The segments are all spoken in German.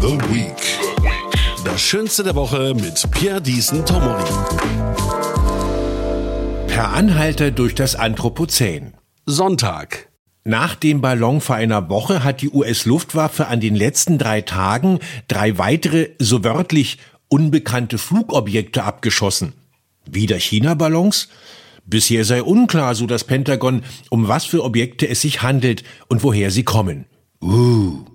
The Week. Das Schönste der Woche mit Pierre Diesen Tomori. Per Anhalter durch das Anthropozän. Sonntag. Nach dem Ballon vor einer Woche hat die US-Luftwaffe an den letzten drei Tagen drei weitere, so wörtlich, unbekannte Flugobjekte abgeschossen. Wieder China-Ballons? Bisher sei unklar, so das Pentagon, um was für Objekte es sich handelt und woher sie kommen. Uh.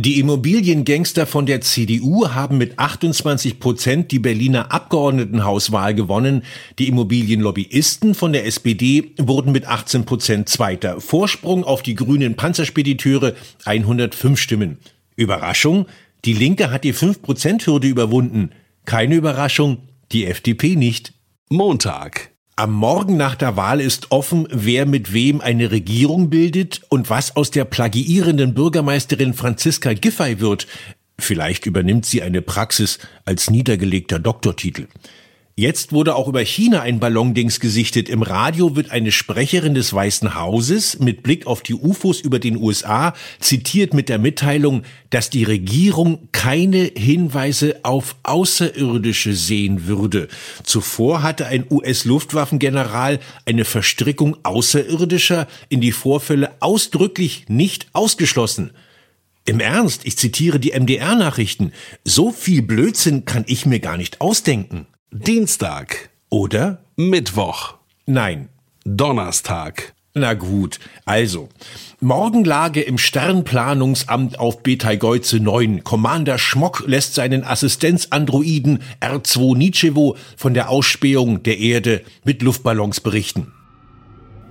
Die Immobiliengangster von der CDU haben mit 28 Prozent die Berliner Abgeordnetenhauswahl gewonnen. Die Immobilienlobbyisten von der SPD wurden mit 18 Prozent Zweiter. Vorsprung auf die grünen Panzerspediteure 105 Stimmen. Überraschung? Die Linke hat die 5-Prozent-Hürde überwunden. Keine Überraschung, die FDP nicht. Montag. Am Morgen nach der Wahl ist offen, wer mit wem eine Regierung bildet und was aus der plagiierenden Bürgermeisterin Franziska Giffey wird. Vielleicht übernimmt sie eine Praxis als niedergelegter Doktortitel. Jetzt wurde auch über China ein Ballondings gesichtet. Im Radio wird eine Sprecherin des Weißen Hauses mit Blick auf die UFOs über den USA zitiert mit der Mitteilung, dass die Regierung keine Hinweise auf Außerirdische sehen würde. Zuvor hatte ein US-Luftwaffengeneral eine Verstrickung Außerirdischer in die Vorfälle ausdrücklich nicht ausgeschlossen. Im Ernst, ich zitiere die MDR-Nachrichten. So viel Blödsinn kann ich mir gar nicht ausdenken. Dienstag. Oder? Mittwoch. Nein. Donnerstag. Na gut, also. Morgenlage im Sternplanungsamt auf Betelgeuse 9. Commander Schmock lässt seinen Assistenzandroiden R2 Nichevo von der Ausspähung der Erde mit Luftballons berichten.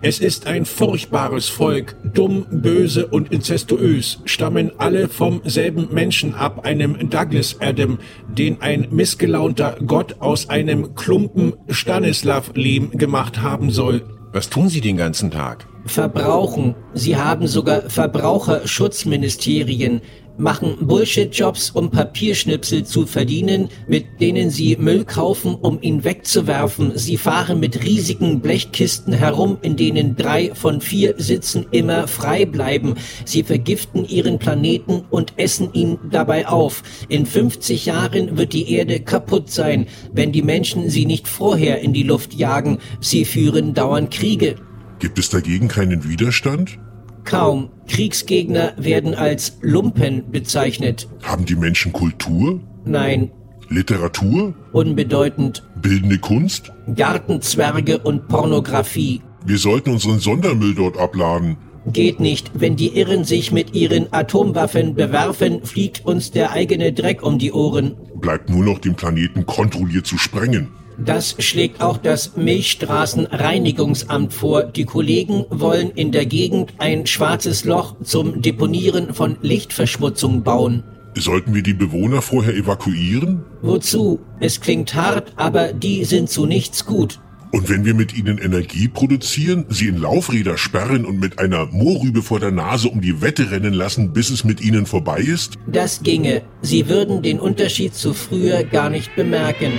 Es ist ein furchtbares Volk, dumm, böse und inzestuös, stammen alle vom selben Menschen ab, einem Douglas Adam, den ein missgelaunter Gott aus einem Klumpen Stanislav-Lehm gemacht haben soll. Was tun Sie den ganzen Tag? Verbrauchen. Sie haben sogar Verbraucherschutzministerien machen Bullshit-Jobs, um Papierschnipsel zu verdienen, mit denen sie Müll kaufen, um ihn wegzuwerfen. Sie fahren mit riesigen Blechkisten herum, in denen drei von vier Sitzen immer frei bleiben. Sie vergiften ihren Planeten und essen ihn dabei auf. In 50 Jahren wird die Erde kaputt sein, wenn die Menschen sie nicht vorher in die Luft jagen. Sie führen dauernd Kriege. Gibt es dagegen keinen Widerstand? Kaum. Kriegsgegner werden als Lumpen bezeichnet. Haben die Menschen Kultur? Nein. Literatur? Unbedeutend. Bildende Kunst? Gartenzwerge und Pornografie. Wir sollten unseren Sondermüll dort abladen. Geht nicht. Wenn die Irren sich mit ihren Atomwaffen bewerfen, fliegt uns der eigene Dreck um die Ohren. Bleibt nur noch den Planeten kontrolliert zu sprengen. Das schlägt auch das Milchstraßenreinigungsamt vor. Die Kollegen wollen in der Gegend ein schwarzes Loch zum Deponieren von Lichtverschmutzung bauen. Sollten wir die Bewohner vorher evakuieren? Wozu? Es klingt hart, aber die sind zu nichts gut. Und wenn wir mit ihnen Energie produzieren, sie in Laufräder sperren und mit einer Moorrübe vor der Nase um die Wette rennen lassen, bis es mit ihnen vorbei ist? Das ginge. Sie würden den Unterschied zu früher gar nicht bemerken.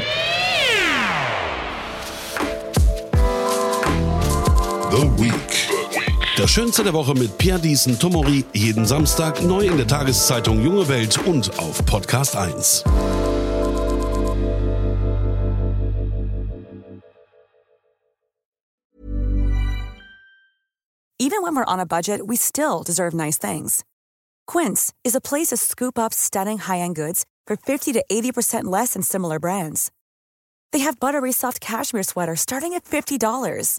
The Week. Das Schönste der Woche mit Pierre Diesen Tomori. Jeden Samstag neu in der Tageszeitung Junge Welt und auf Podcast 1. Even when we're on a budget, we still deserve nice things. Quince is a place to scoop up stunning high-end goods for 50 to 80% less than similar brands. They have buttery soft cashmere sweaters starting at $50,